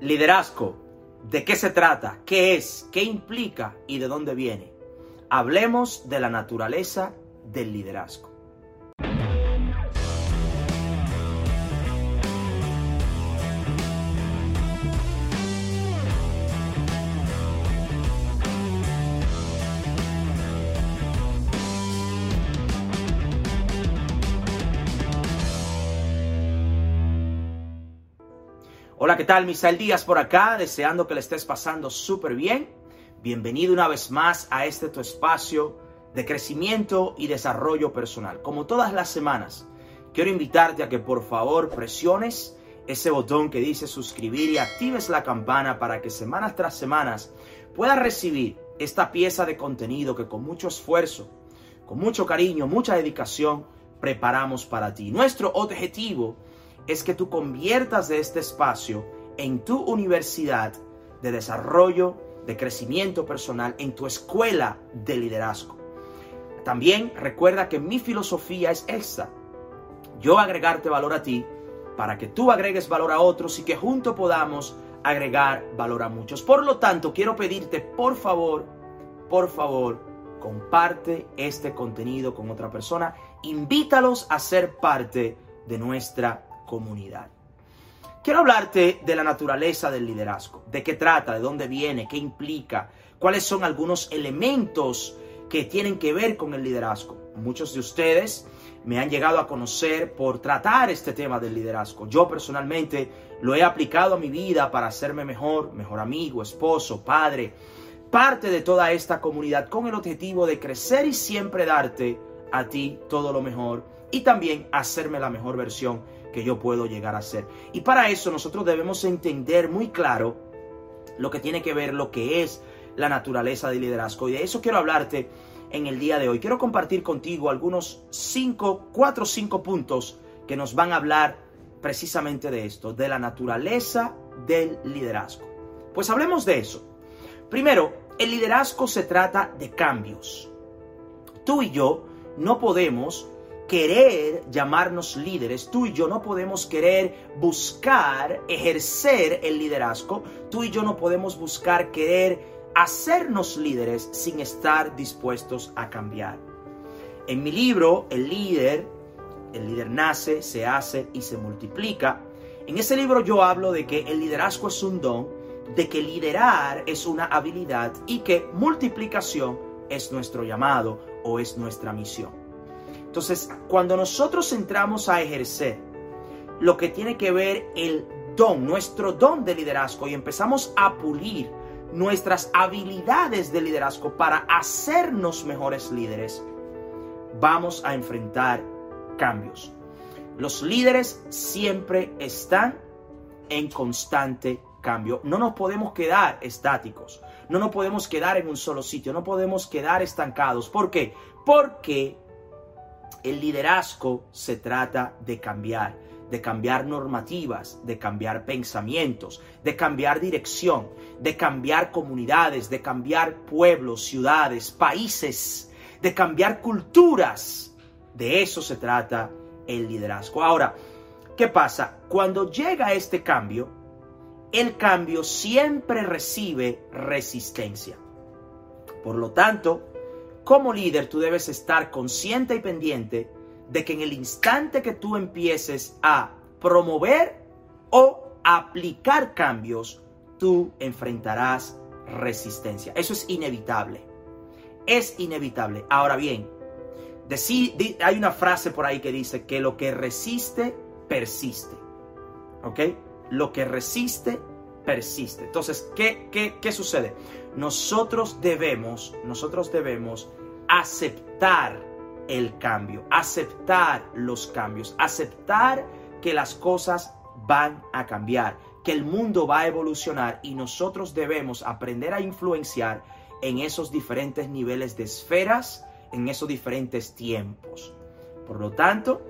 Liderazgo. ¿De qué se trata? ¿Qué es? ¿Qué implica? ¿Y de dónde viene? Hablemos de la naturaleza del liderazgo. Hola, ¿qué tal? Misael Díaz por acá, deseando que le estés pasando súper bien. Bienvenido una vez más a este tu espacio de crecimiento y desarrollo personal. Como todas las semanas, quiero invitarte a que por favor presiones ese botón que dice suscribir y actives la campana para que semanas tras semanas puedas recibir esta pieza de contenido que con mucho esfuerzo, con mucho cariño, mucha dedicación preparamos para ti. Nuestro objetivo es que tú conviertas de este espacio en tu universidad de desarrollo, de crecimiento personal, en tu escuela de liderazgo. También recuerda que mi filosofía es esta. Yo agregarte valor a ti para que tú agregues valor a otros y que juntos podamos agregar valor a muchos. Por lo tanto, quiero pedirte, por favor, por favor, comparte este contenido con otra persona. Invítalos a ser parte de nuestra comunidad. Quiero hablarte de la naturaleza del liderazgo, de qué trata, de dónde viene, qué implica, cuáles son algunos elementos que tienen que ver con el liderazgo. Muchos de ustedes me han llegado a conocer por tratar este tema del liderazgo. Yo personalmente lo he aplicado a mi vida para hacerme mejor, mejor amigo, esposo, padre, parte de toda esta comunidad con el objetivo de crecer y siempre darte a ti todo lo mejor y también hacerme la mejor versión que yo puedo llegar a ser. Y para eso nosotros debemos entender muy claro lo que tiene que ver lo que es la naturaleza del liderazgo. Y de eso quiero hablarte en el día de hoy. Quiero compartir contigo algunos cinco, cuatro o cinco puntos que nos van a hablar precisamente de esto, de la naturaleza del liderazgo. Pues hablemos de eso. Primero, el liderazgo se trata de cambios. Tú y yo no podemos querer llamarnos líderes. Tú y yo no podemos querer buscar ejercer el liderazgo. Tú y yo no podemos buscar querer hacernos líderes sin estar dispuestos a cambiar. En mi libro, El líder, el líder nace, se hace y se multiplica. En ese libro yo hablo de que el liderazgo es un don, de que liderar es una habilidad y que multiplicación es nuestro llamado o es nuestra misión. Entonces, cuando nosotros entramos a ejercer lo que tiene que ver el don, nuestro don de liderazgo y empezamos a pulir nuestras habilidades de liderazgo para hacernos mejores líderes, vamos a enfrentar cambios. Los líderes siempre están en constante cambio. No nos podemos quedar estáticos. No nos podemos quedar en un solo sitio. No podemos quedar estancados. ¿Por qué? Porque el liderazgo se trata de cambiar, de cambiar normativas, de cambiar pensamientos, de cambiar dirección, de cambiar comunidades, de cambiar pueblos, ciudades, países, de cambiar culturas. De eso se trata el liderazgo. Ahora, ¿qué pasa? Cuando llega este cambio, el cambio siempre recibe resistencia. Por lo tanto, como líder tú debes estar consciente y pendiente de que en el instante que tú empieces a promover o aplicar cambios, tú enfrentarás resistencia. Eso es inevitable. Es inevitable. Ahora bien, hay una frase por ahí que dice que lo que resiste, persiste. ¿Ok? Lo que resiste, persiste. Entonces, ¿qué, qué, qué sucede? Nosotros debemos, nosotros debemos aceptar el cambio, aceptar los cambios, aceptar que las cosas van a cambiar, que el mundo va a evolucionar y nosotros debemos aprender a influenciar en esos diferentes niveles de esferas, en esos diferentes tiempos. Por lo tanto,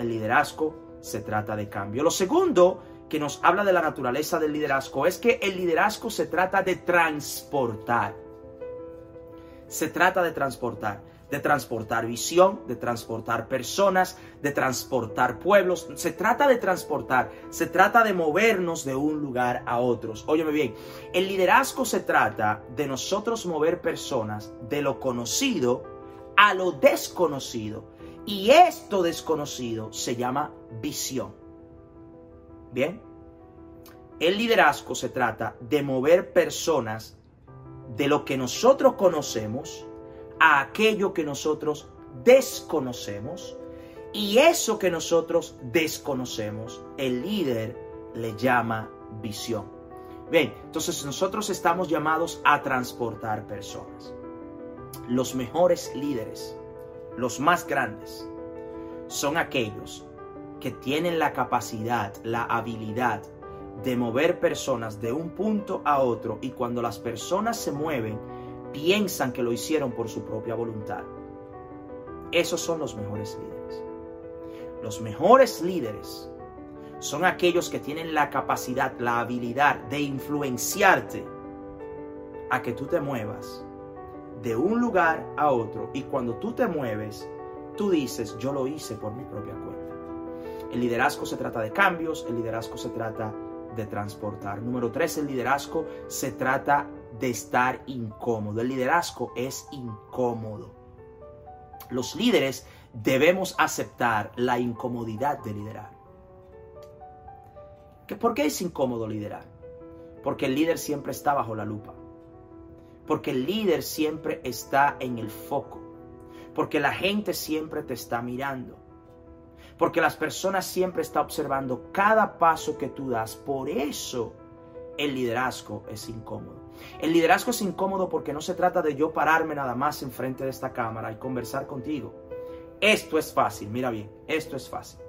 el liderazgo se trata de cambio. Lo segundo que nos habla de la naturaleza del liderazgo es que el liderazgo se trata de transportar se trata de transportar. de transportar visión, de transportar personas, de transportar pueblos. Se trata de transportar, se trata de movernos de un lugar a otros. Óyeme bien, el liderazgo se trata de nosotros mover personas de lo conocido a lo desconocido. Y esto desconocido se llama visión. Bien, el liderazgo se trata de mover personas de lo que nosotros conocemos a aquello que nosotros desconocemos. Y eso que nosotros desconocemos, el líder le llama visión. Bien, entonces nosotros estamos llamados a transportar personas. Los mejores líderes, los más grandes, son aquellos que tienen la capacidad, la habilidad de mover personas de un punto a otro y cuando las personas se mueven, piensan que lo hicieron por su propia voluntad. Esos son los mejores líderes. Los mejores líderes son aquellos que tienen la capacidad, la habilidad de influenciarte a que tú te muevas de un lugar a otro y cuando tú te mueves, tú dices, yo lo hice por mi propia cuenta. El liderazgo se trata de cambios, el liderazgo se trata de transportar. Número tres, el liderazgo se trata de estar incómodo. El liderazgo es incómodo. Los líderes debemos aceptar la incomodidad de liderar. ¿Por qué es incómodo liderar? Porque el líder siempre está bajo la lupa. Porque el líder siempre está en el foco. Porque la gente siempre te está mirando porque las personas siempre están observando cada paso que tú das. Por eso el liderazgo es incómodo. El liderazgo es incómodo porque no se trata de yo pararme nada más enfrente de esta cámara y conversar contigo. Esto es fácil, mira bien, esto es fácil.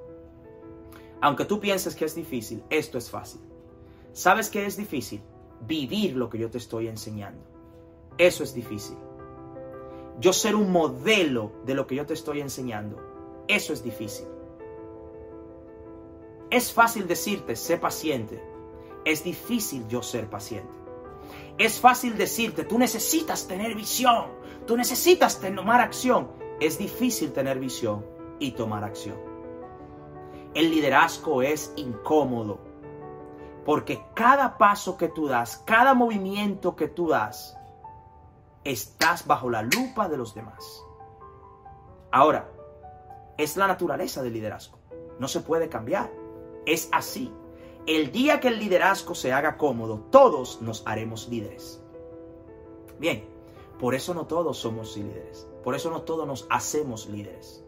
Aunque tú pienses que es difícil, esto es fácil. ¿Sabes qué es difícil? Vivir lo que yo te estoy enseñando. Eso es difícil. Yo ser un modelo de lo que yo te estoy enseñando. Eso es difícil. Es fácil decirte, sé paciente. Es difícil yo ser paciente. Es fácil decirte, tú necesitas tener visión, tú necesitas tomar acción. Es difícil tener visión y tomar acción. El liderazgo es incómodo porque cada paso que tú das, cada movimiento que tú das, estás bajo la lupa de los demás. Ahora, es la naturaleza del liderazgo. No se puede cambiar es así. El día que el liderazgo se haga cómodo, todos nos haremos líderes. Bien, por eso no todos somos líderes. Por eso no todos nos hacemos líderes.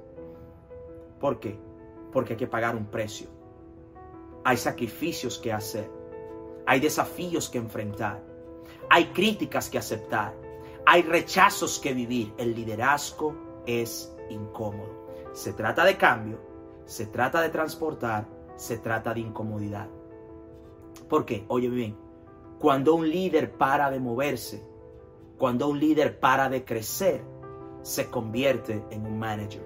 ¿Por qué? Porque hay que pagar un precio. Hay sacrificios que hacer. Hay desafíos que enfrentar. Hay críticas que aceptar. Hay rechazos que vivir. El liderazgo es incómodo. Se trata de cambio. Se trata de transportar se trata de incomodidad. ¿Por qué? Oye bien, cuando un líder para de moverse, cuando un líder para de crecer, se convierte en un manager.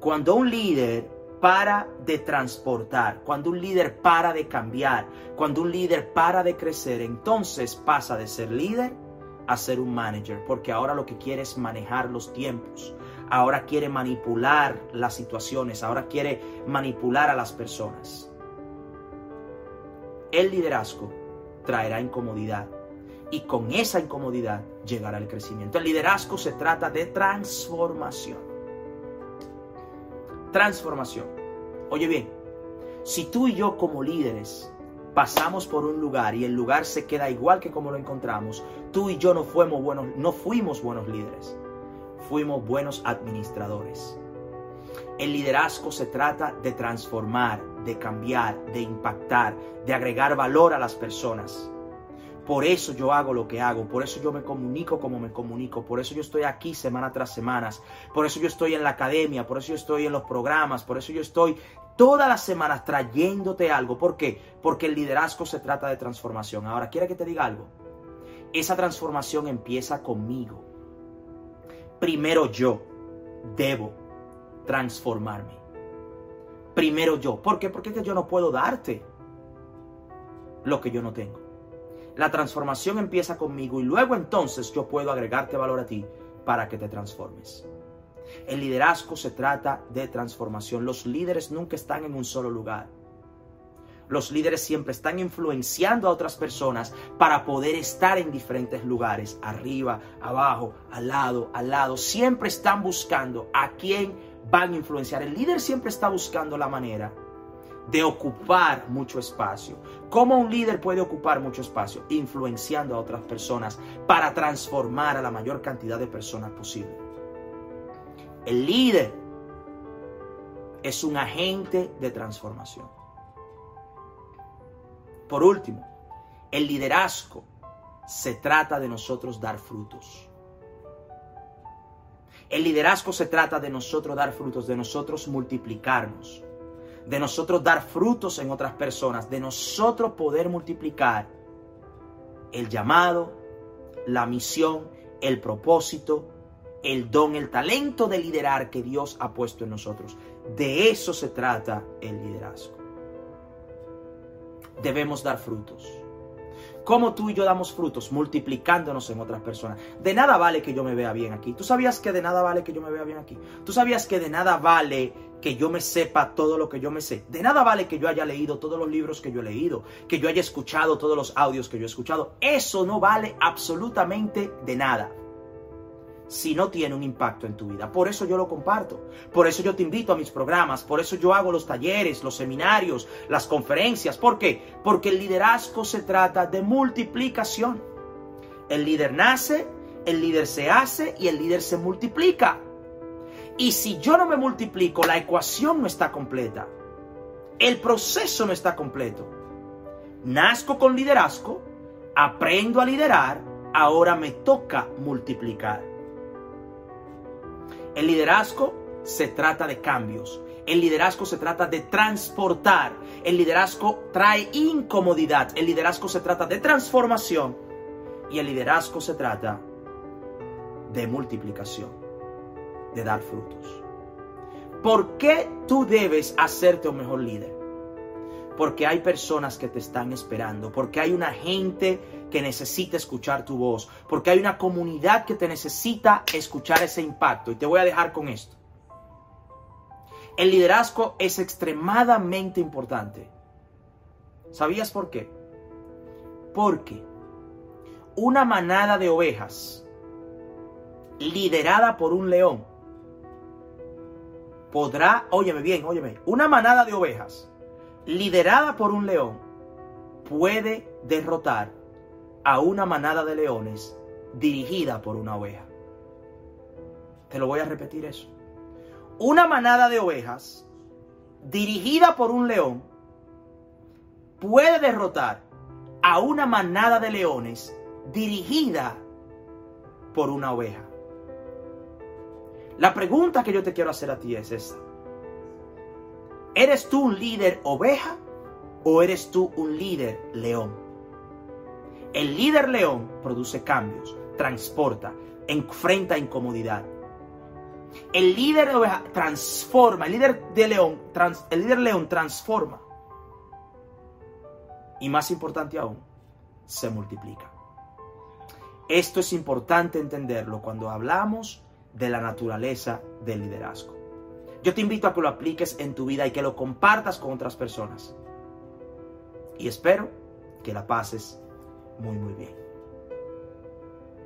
Cuando un líder para de transportar, cuando un líder para de cambiar, cuando un líder para de crecer, entonces pasa de ser líder a ser un manager, porque ahora lo que quiere es manejar los tiempos, ahora quiere manipular las situaciones, ahora quiere manipular a las personas. El liderazgo traerá incomodidad y con esa incomodidad llegará el crecimiento. El liderazgo se trata de transformación. Transformación. Oye bien, si tú y yo como líderes pasamos por un lugar y el lugar se queda igual que como lo encontramos, tú y yo no fuimos buenos, no fuimos buenos líderes fuimos buenos administradores. El liderazgo se trata de transformar, de cambiar, de impactar, de agregar valor a las personas. Por eso yo hago lo que hago, por eso yo me comunico como me comunico, por eso yo estoy aquí semana tras semana, por eso yo estoy en la academia, por eso yo estoy en los programas, por eso yo estoy todas las semanas trayéndote algo. ¿Por qué? Porque el liderazgo se trata de transformación. Ahora, quiero que te diga algo? Esa transformación empieza conmigo primero yo debo transformarme. Primero yo. ¿Por qué? Porque yo no puedo darte lo que yo no tengo. La transformación empieza conmigo y luego entonces yo puedo agregarte valor a ti para que te transformes. El liderazgo se trata de transformación. Los líderes nunca están en un solo lugar. Los líderes siempre están influenciando a otras personas para poder estar en diferentes lugares, arriba, abajo, al lado, al lado. Siempre están buscando a quién van a influenciar. El líder siempre está buscando la manera de ocupar mucho espacio. ¿Cómo un líder puede ocupar mucho espacio? Influenciando a otras personas para transformar a la mayor cantidad de personas posible. El líder es un agente de transformación. Por último, el liderazgo se trata de nosotros dar frutos. El liderazgo se trata de nosotros dar frutos, de nosotros multiplicarnos, de nosotros dar frutos en otras personas, de nosotros poder multiplicar el llamado, la misión, el propósito, el don, el talento de liderar que Dios ha puesto en nosotros. De eso se trata el liderazgo debemos dar frutos. ¿Cómo tú y yo damos frutos? Multiplicándonos en otras personas. De nada vale que yo me vea bien aquí. ¿Tú sabías que de nada vale que yo me vea bien aquí? ¿Tú sabías que de nada vale que yo me sepa todo lo que yo me sé? De nada vale que yo haya leído todos los libros que yo he leído, que yo haya escuchado todos los audios que yo he escuchado. Eso no vale absolutamente de nada si no tiene un impacto en tu vida. Por eso yo lo comparto. Por eso yo te invito a mis programas. Por eso yo hago los talleres, los seminarios, las conferencias. ¿Por qué? Porque el liderazgo se trata de multiplicación. El líder nace, el líder se hace y el líder se multiplica. Y si yo no me multiplico, la ecuación no está completa. El proceso no está completo. Nazco con liderazgo, aprendo a liderar, ahora me toca multiplicar. El liderazgo se trata de cambios. El liderazgo se trata de transportar. El liderazgo trae incomodidad. El liderazgo se trata de transformación. Y el liderazgo se trata de multiplicación, de dar frutos. ¿Por qué tú debes hacerte un mejor líder? Porque hay personas que te están esperando, porque hay una gente que necesita escuchar tu voz, porque hay una comunidad que te necesita escuchar ese impacto. Y te voy a dejar con esto. El liderazgo es extremadamente importante. ¿Sabías por qué? Porque una manada de ovejas liderada por un león podrá, óyeme bien, óyeme, una manada de ovejas liderada por un león puede derrotar a una manada de leones dirigida por una oveja. Te lo voy a repetir eso. Una manada de ovejas dirigida por un león puede derrotar a una manada de leones dirigida por una oveja. La pregunta que yo te quiero hacer a ti es esta. ¿Eres tú un líder oveja o eres tú un líder león? El líder león produce cambios, transporta, enfrenta incomodidad. El líder de oveja transforma, el líder de león, el líder león transforma. Y más importante aún, se multiplica. Esto es importante entenderlo cuando hablamos de la naturaleza del liderazgo. Yo te invito a que lo apliques en tu vida y que lo compartas con otras personas. Y espero que la pases muy, muy bien.